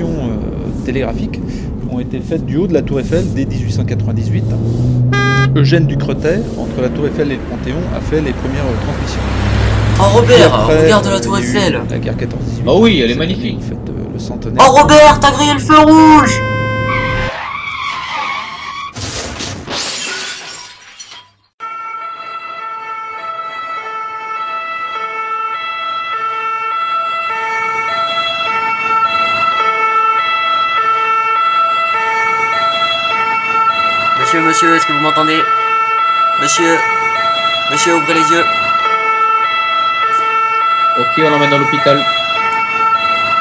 transmissions euh, télégraphiques ont été faites du haut de la Tour Eiffel dès 1898. Eugène Ducreter, entre la Tour Eiffel et le Panthéon, a fait les premières euh, transmissions. Oh Robert, Après, regarde la tour Eiffel La guerre 14-18. Oh oui, elle est magnifique. faites euh, le centenaire. Oh Robert, t'as grillé le feu rouge Monsieur, monsieur, est-ce que vous m'entendez Monsieur Monsieur, ouvrez les yeux Ok, on l'emmène dans l'hôpital.